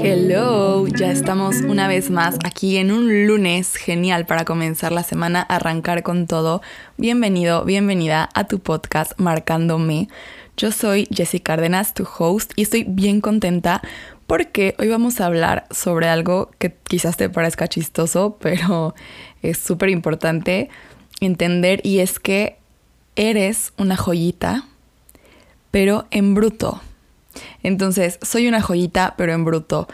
Hello, ya estamos una vez más aquí en un lunes genial para comenzar la semana, arrancar con todo. Bienvenido, bienvenida a tu podcast Marcándome. Yo soy Jessica Cárdenas, tu host, y estoy bien contenta porque hoy vamos a hablar sobre algo que quizás te parezca chistoso, pero es súper importante entender y es que eres una joyita, pero en bruto. Entonces, soy una joyita, pero en bruto.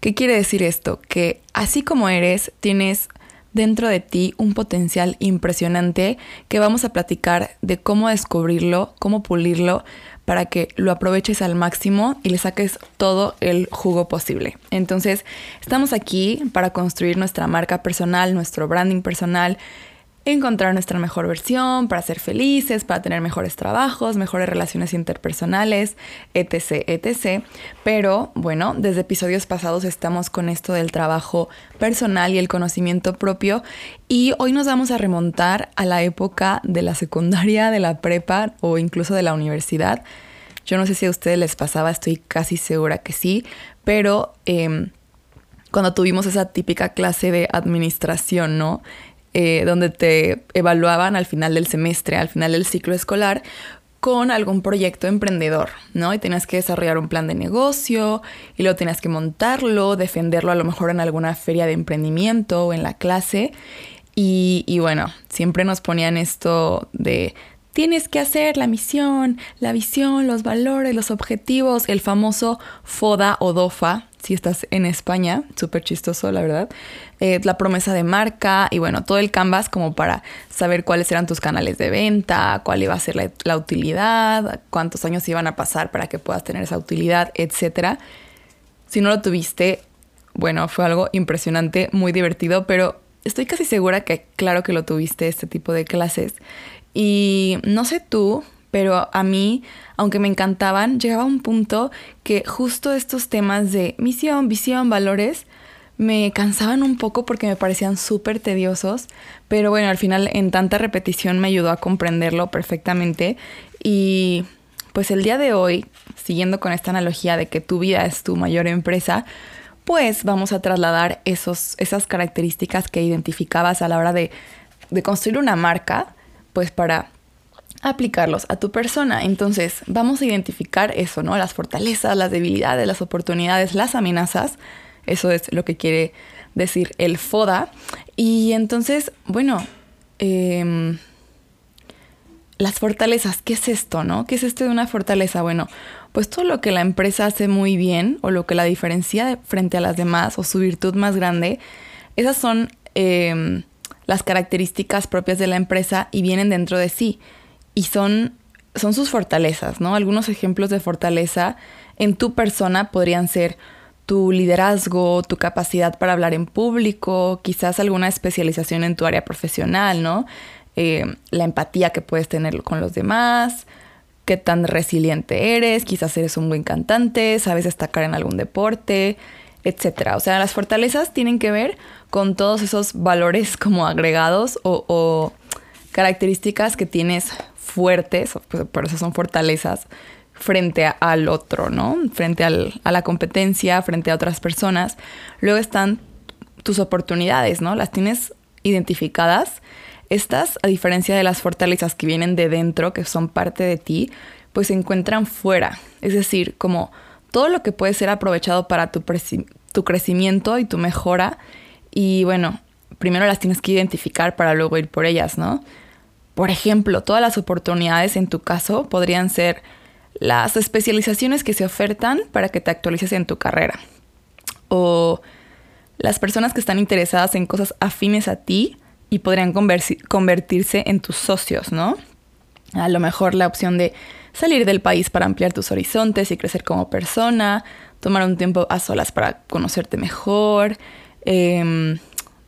¿Qué quiere decir esto? Que así como eres, tienes dentro de ti un potencial impresionante que vamos a platicar de cómo descubrirlo, cómo pulirlo, para que lo aproveches al máximo y le saques todo el jugo posible. Entonces, estamos aquí para construir nuestra marca personal, nuestro branding personal, encontrar nuestra mejor versión, para ser felices, para tener mejores trabajos, mejores relaciones interpersonales, etc., etc. Pero bueno, desde episodios pasados estamos con esto del trabajo personal y el conocimiento propio y hoy nos vamos a remontar a la época de la secundaria, de la prepa o incluso de la universidad. Yo no sé si a ustedes les pasaba, estoy casi segura que sí, pero... Em, cuando tuvimos esa típica clase de administración, ¿no? Eh, donde te evaluaban al final del semestre, al final del ciclo escolar, con algún proyecto emprendedor, ¿no? Y tenías que desarrollar un plan de negocio y luego tenías que montarlo, defenderlo a lo mejor en alguna feria de emprendimiento o en la clase. Y, y bueno, siempre nos ponían esto de tienes que hacer la misión, la visión, los valores, los objetivos, el famoso FODA o DOFA, si estás en España, súper chistoso, la verdad. Eh, la promesa de marca y bueno, todo el canvas como para saber cuáles eran tus canales de venta, cuál iba a ser la, la utilidad, cuántos años iban a pasar para que puedas tener esa utilidad, etc. Si no lo tuviste, bueno, fue algo impresionante, muy divertido, pero estoy casi segura que claro que lo tuviste este tipo de clases. Y no sé tú, pero a mí, aunque me encantaban, llegaba un punto que justo estos temas de misión, visión, valores, me cansaban un poco porque me parecían súper tediosos, pero bueno, al final en tanta repetición me ayudó a comprenderlo perfectamente. Y pues el día de hoy, siguiendo con esta analogía de que tu vida es tu mayor empresa, pues vamos a trasladar esos, esas características que identificabas a la hora de, de construir una marca, pues para aplicarlos a tu persona. Entonces, vamos a identificar eso, ¿no? Las fortalezas, las debilidades, las oportunidades, las amenazas. Eso es lo que quiere decir el FODA. Y entonces, bueno, em, las fortalezas, ¿qué es esto, no? ¿Qué es esto de una fortaleza? Bueno, pues todo lo que la empresa hace muy bien o lo que la diferencia frente a las demás o su virtud más grande, esas son em, las características propias de la empresa y vienen dentro de sí y son, son sus fortalezas, ¿no? Algunos ejemplos de fortaleza en tu persona podrían ser tu liderazgo, tu capacidad para hablar en público, quizás alguna especialización en tu área profesional, ¿no? Eh, la empatía que puedes tener con los demás, qué tan resiliente eres, quizás eres un buen cantante, sabes destacar en algún deporte, etc. O sea, las fortalezas tienen que ver con todos esos valores como agregados o características que tienes fuertes, pues, por eso son fortalezas, frente al otro, ¿no? Frente a la competencia, frente a otras personas. Luego están tus oportunidades, ¿no? Las tienes identificadas. Estas, a diferencia de las fortalezas que vienen de dentro, que son parte de ti, pues se encuentran fuera. Es decir, como todo lo que puede ser aprovechado para tu, tu crecimiento y tu mejora. Y bueno, primero las tienes que identificar para luego ir por ellas, ¿no? Por ejemplo, todas las oportunidades en tu caso podrían ser las especializaciones que se ofertan para que te actualices en tu carrera. O las personas que están interesadas en cosas afines a ti y podrían convertirse en tus socios, ¿no? A lo mejor la opción de salir del país para ampliar tus horizontes y crecer como persona, tomar un tiempo a solas para conocerte mejor, eh,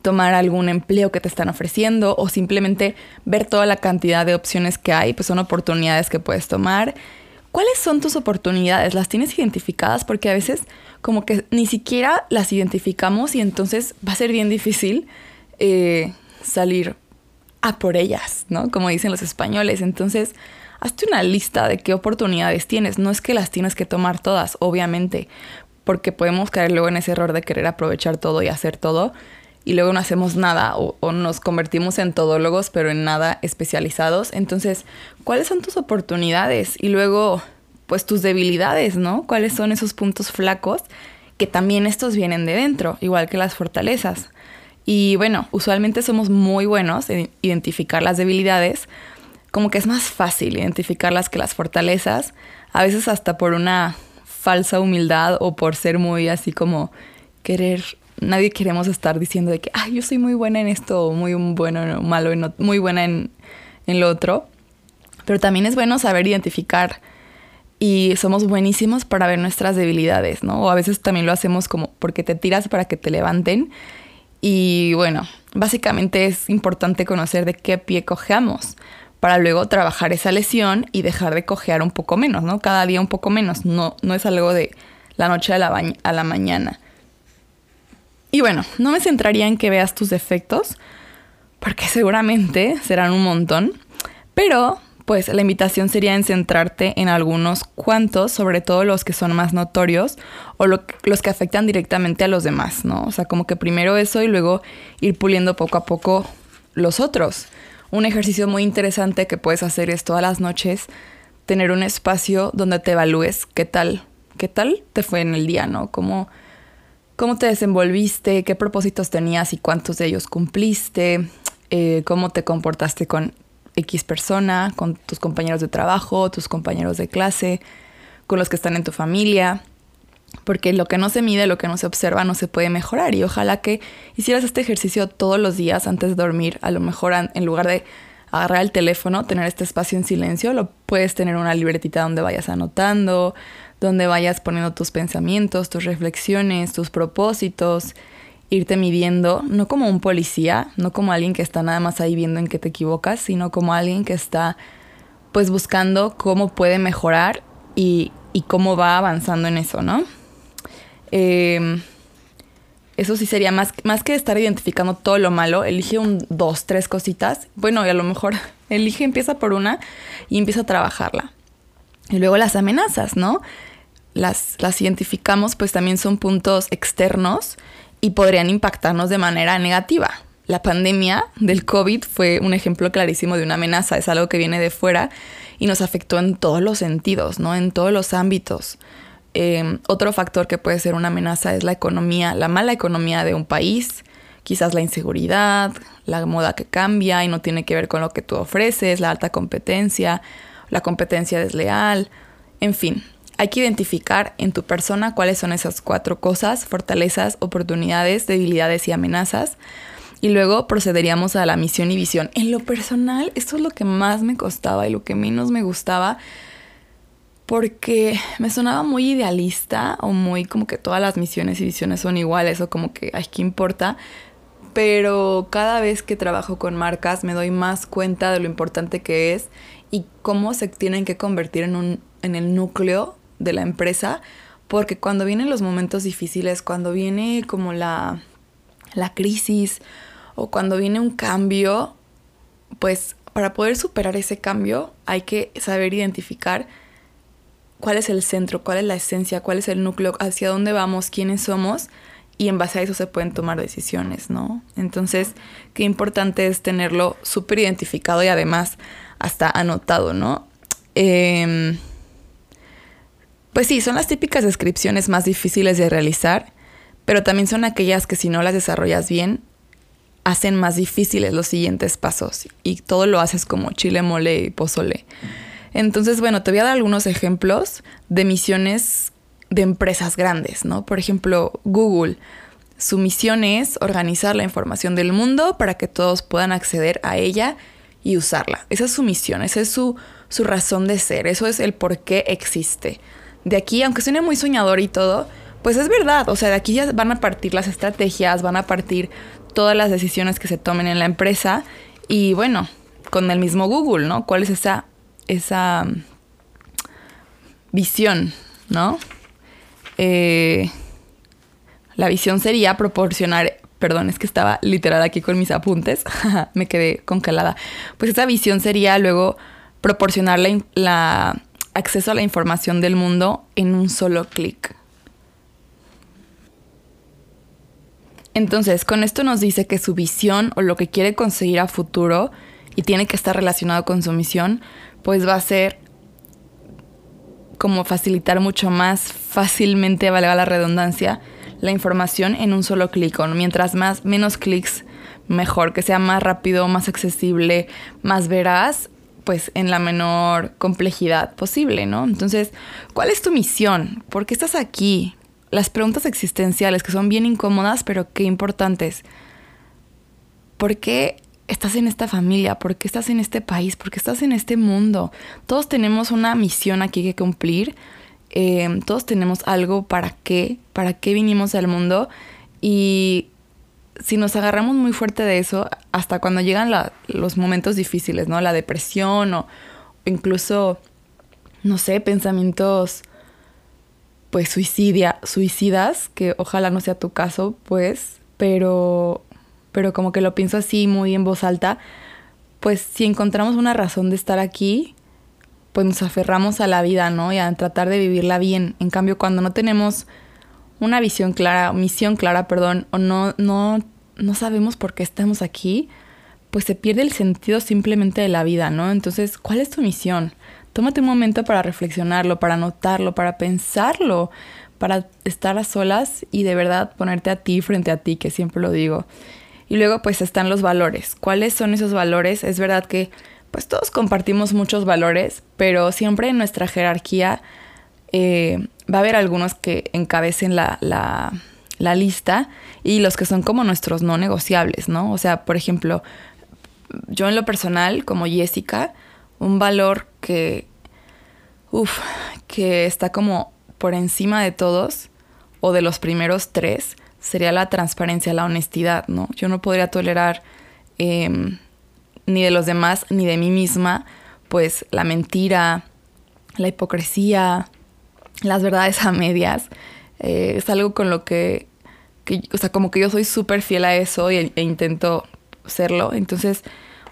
tomar algún empleo que te están ofreciendo o simplemente ver toda la cantidad de opciones que hay, pues son oportunidades que puedes tomar. ¿Cuáles son tus oportunidades? ¿Las tienes identificadas? Porque a veces como que ni siquiera las identificamos y entonces va a ser bien difícil eh, salir a por ellas, ¿no? Como dicen los españoles. Entonces hazte una lista de qué oportunidades tienes. No es que las tienes que tomar todas, obviamente, porque podemos caer luego en ese error de querer aprovechar todo y hacer todo y luego no hacemos nada o, nos convertimos en todólogos pero en nada especializados. Entonces, ¿cuáles son tus oportunidades? Y luego, pues tus debilidades, ¿no? ¿Cuáles son esos puntos flacos? Que también estos vienen de dentro, igual que las fortalezas. Y bueno, usualmente somos muy buenos en identificar las debilidades, como que es más fácil identificarlas que las fortalezas, a veces hasta por una falsa humildad o por ser muy así como querer nadie queremos estar diciendo de que, ay, yo soy muy buena en esto, o muy bueno, malo, en, muy buena en, en lo otro. Pero también es bueno saber identificar y somos buenísimos para ver nuestras debilidades, ¿no? O a veces también lo hacemos como porque te tiras para que te levanten. Y bueno, básicamente es importante conocer de qué pie cojeamos para luego trabajar esa lesión y dejar de cojear un poco menos, ¿no? Cada día un poco menos, no, no es algo de la noche a la, a la mañana. Y bueno, no me centraría en que veas tus defectos, porque seguramente serán un montón, pero pues la invitación sería en centrarte en algunos cuantos, sobre todo los que son más notorios o los que afectan directamente a los demás, ¿no? O sea, como que primero eso y luego ir puliendo poco a poco los otros. Un ejercicio muy interesante que puedes hacer es todas las noches tener un espacio donde te evalúes qué tal, qué tal te fue en el día, ¿no? Cómo te desenvolviste, qué propósitos tenías y cuántos de ellos cumpliste, eh, cómo te comportaste con X persona, con tus compañeros de trabajo, tus compañeros de clase, con los que están en tu familia. Porque lo que no se mide, lo que no se observa, no se puede mejorar. Y ojalá que hicieras este ejercicio todos los días antes de dormir. A lo mejor en lugar de agarrar el teléfono, tener este espacio en silencio, lo puedes tener una libretita donde vayas anotando, donde vayas poniendo tus pensamientos, tus reflexiones, tus propósitos, irte midiendo, no como un policía, no como alguien que está nada más ahí viendo en qué te equivocas, sino como alguien que está pues buscando cómo puede mejorar y, y cómo va avanzando en eso, ¿no? Em, eso sí sería más, más que estar identificando todo lo malo, elige un, dos, tres cositas. Bueno, y a lo mejor elige, empieza por una y empieza a trabajarla. Y luego las amenazas, ¿no? Las, las identificamos, pues también son puntos externos y podrían impactarnos de manera negativa. La pandemia del COVID fue un ejemplo clarísimo de una amenaza, es algo que viene de fuera y nos afectó en todos los sentidos, ¿no? En todos los ámbitos. Em, otro factor que puede ser una amenaza es la economía, la mala economía de un país, quizás la inseguridad, la moda que cambia y no tiene que ver con lo que tú ofreces, la alta competencia, la competencia desleal, en fin. Hay que identificar en tu persona cuáles son esas cuatro cosas, fortalezas, oportunidades, debilidades y amenazas. Y luego procederíamos a la misión y visión. En lo personal, esto es lo que más me costaba y lo que menos me gustaba porque me sonaba muy idealista o muy como que todas las misiones y visiones son iguales o como que, ay, ¿qué importa? Pero cada vez que trabajo con marcas me doy más cuenta de lo importante que es y cómo se tienen que convertir en, un, en el núcleo de la empresa, porque cuando vienen los momentos difíciles, cuando viene como la, la crisis o cuando viene un cambio, pues para poder superar ese cambio hay que saber identificar cuál es el centro, cuál es la esencia, cuál es el núcleo, hacia dónde vamos, quiénes somos y en base a eso se pueden tomar decisiones, ¿no? Entonces, qué importante es tenerlo súper identificado y además hasta anotado, ¿no? Em, pues sí, son las típicas descripciones más difíciles de realizar, pero también son aquellas que si no las desarrollas bien, hacen más difíciles los siguientes pasos y todo lo haces como chile, mole y pozole. Entonces, bueno, te voy a dar algunos ejemplos de misiones de empresas grandes, ¿no? Por ejemplo, Google. Su misión es organizar la información del mundo para que todos puedan acceder a ella y usarla. Esa es su misión, esa es su, su razón de ser, eso es el por qué existe. De aquí, aunque suene muy soñador y todo, pues es verdad, o sea, de aquí ya van a partir las estrategias, van a partir todas las decisiones que se tomen en la empresa y bueno, con el mismo Google, ¿no? ¿Cuál es esa, esa mm, visión, ¿no? Eh, la visión sería proporcionar Perdón, es que estaba literal aquí con mis apuntes. Me quedé congelada. Pues esa visión sería luego proporcionar la, acceso a la información del mundo en un solo clic. Entonces, con esto nos dice que su visión o lo que quiere conseguir a futuro y tiene que estar relacionado con su misión, pues va a ser como facilitar mucho más fácilmente, valga la redundancia, la información en un solo clic. Mientras más, menos clics, mejor, que sea más rápido, más accesible, más veraz, pues en la menor complejidad posible, ¿no? Entonces, ¿cuál es tu misión? ¿Por qué estás aquí? Las preguntas existenciales que son bien incómodas, pero qué importantes. ¿Por qué estás en esta familia? ¿Por qué estás en este país? ¿Por qué estás en este mundo? Todos tenemos una misión aquí que cumplir Em, todos tenemos algo para qué, para qué vinimos al mundo y si nos agarramos muy fuerte de eso, hasta cuando llegan los momentos difíciles, ¿no? La depresión o incluso, no sé, pensamientos pues suicidia, suicidas, que ojalá no sea tu caso, pues, pero, pero como que lo pienso así muy en voz alta, pues si encontramos una razón de estar aquí, pues nos aferramos a la vida, ¿no? Y a tratar de vivirla bien. En cambio, cuando no tenemos una visión clara, misión clara, perdón, o no, no, no sabemos por qué estamos aquí, pues se pierde el sentido simplemente de la vida, ¿no? Entonces, ¿cuál es tu misión? Tómate un momento para reflexionarlo, para anotarlo, para pensarlo, para estar a solas y de verdad ponerte a ti frente a ti, que siempre lo digo. Y luego pues están los valores. ¿Cuáles son esos valores? Es verdad que pues todos compartimos muchos valores, pero siempre en nuestra jerarquía eh, va a haber algunos que encabecen la, la, lista y los que son como nuestros no negociables, ¿no? O sea, por ejemplo, yo en lo personal, como Jessica, un valor que, uf, que está como por encima de todos o de los primeros tres sería la transparencia, la honestidad, ¿no? Yo no podría tolerar em, ni de los demás, ni de mí misma, pues la mentira, la hipocresía, las verdades a medias. Eh, es algo con lo que, o sea, como que yo soy súper fiel a eso e, e, intento serlo. Entonces,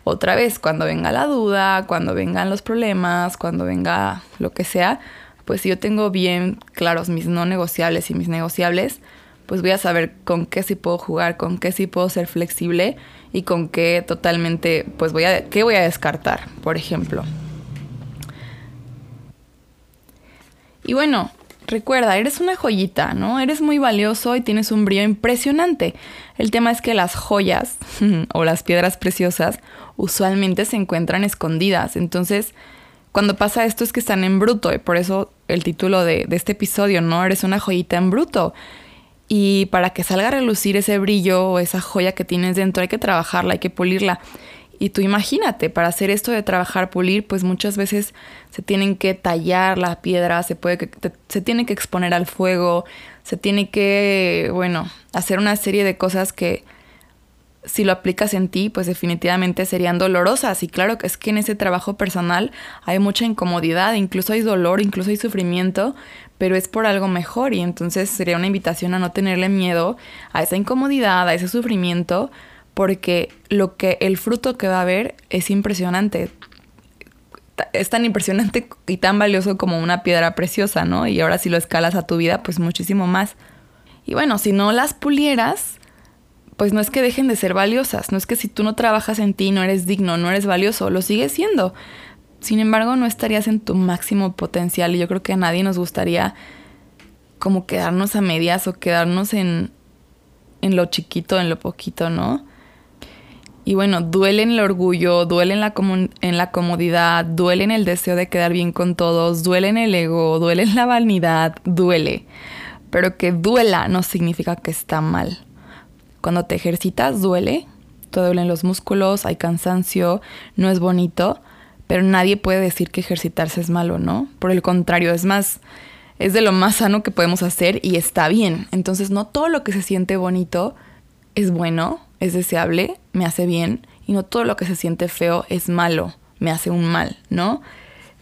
otra vez, cuando venga la duda, cuando vengan los problemas, cuando venga lo que sea, pues yo tengo bien claros mis no negociables y mis negociables, pues voy a saber con qué sí puedo jugar, con qué sí puedo ser flexible y con qué totalmente, pues voy a, qué voy a descartar, por ejemplo. Y bueno, recuerda, eres una joyita, ¿no? Eres muy valioso y tienes un brillo impresionante. El tema es que las joyas o las piedras preciosas usualmente se encuentran escondidas. Entonces, cuando pasa esto es que están en bruto y por eso el título de, de este episodio, ¿no? Eres una joyita en bruto. Y para que salga a relucir ese brillo o esa joya que tienes dentro hay que trabajarla, hay que pulirla. Y tú imagínate, para hacer esto de trabajar, pulir, pues muchas veces se tienen que tallar la piedra, se, puede que, se tiene que exponer al fuego, se tiene que, bueno, hacer una serie de cosas que si lo aplicas en ti, pues definitivamente serían dolorosas. Y claro que es que en ese trabajo personal hay mucha incomodidad, incluso hay dolor, incluso hay sufrimiento, pero es por algo mejor. Y entonces sería una invitación a no tenerle miedo a esa incomodidad, a ese sufrimiento, porque lo que el fruto que va a haber es impresionante. Es tan impresionante y tan valioso como una piedra preciosa, ¿no? Y ahora si lo escalas a tu vida, pues muchísimo más. Y bueno, si no las pulieras, pues no es que dejen de ser valiosas, no es que si tú no trabajas en ti no eres digno, no eres valioso, lo sigues siendo. Sin embargo, no estarías en tu máximo potencial y yo creo que a nadie nos gustaría como quedarnos a medias o quedarnos en, en lo chiquito, en lo poquito, ¿no? Y bueno, duele en el orgullo, duele en la, en la comodidad, duele en el deseo de quedar bien con todos, duele en el ego, duele en la vanidad, duele. Pero que duela no significa que está mal. Cuando te ejercitas duele, te duelen los músculos, hay cansancio, no es bonito, pero nadie puede decir que ejercitarse es malo, ¿no? Por el contrario, es más, es de lo más sano que podemos hacer y está bien. Entonces no todo lo que se siente bonito es bueno, es deseable, me hace bien, y no todo lo que se siente feo es malo, me hace un mal, ¿no?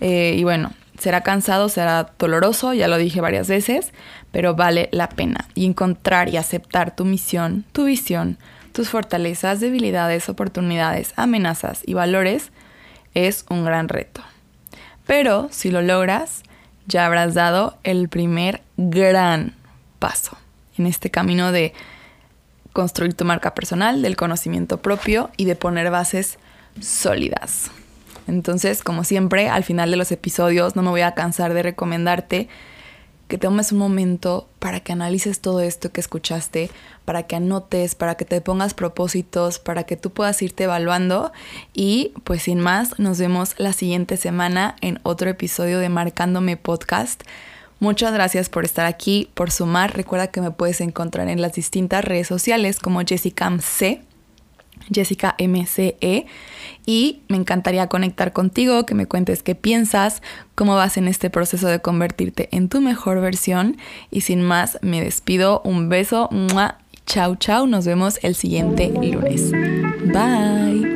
Eh, y bueno, será cansado, será doloroso, ya lo dije varias veces, pero vale la pena. Y encontrar y aceptar tu misión, tu visión, tus fortalezas, debilidades, oportunidades, amenazas y valores es un gran reto. Pero si lo logras, ya habrás dado el primer gran paso en este camino de construir tu marca personal, del conocimiento propio y de poner bases sólidas. Entonces, como siempre, al final de los episodios no me voy a cansar de recomendarte que tomes un momento para que analices todo esto que escuchaste, para que anotes, para que te pongas propósitos, para que tú puedas irte evaluando y pues sin más, nos vemos la siguiente semana en otro episodio de Marcándome Podcast. Muchas gracias por estar aquí, por sumar. Recuerda que me puedes encontrar en las distintas redes sociales como Jessica MC Jessica MCE y me encantaría conectar contigo, que me cuentes qué piensas, cómo vas en este proceso de convertirte en tu mejor versión y sin más me despido, un beso, chao chao, nos vemos el siguiente lunes. Bye.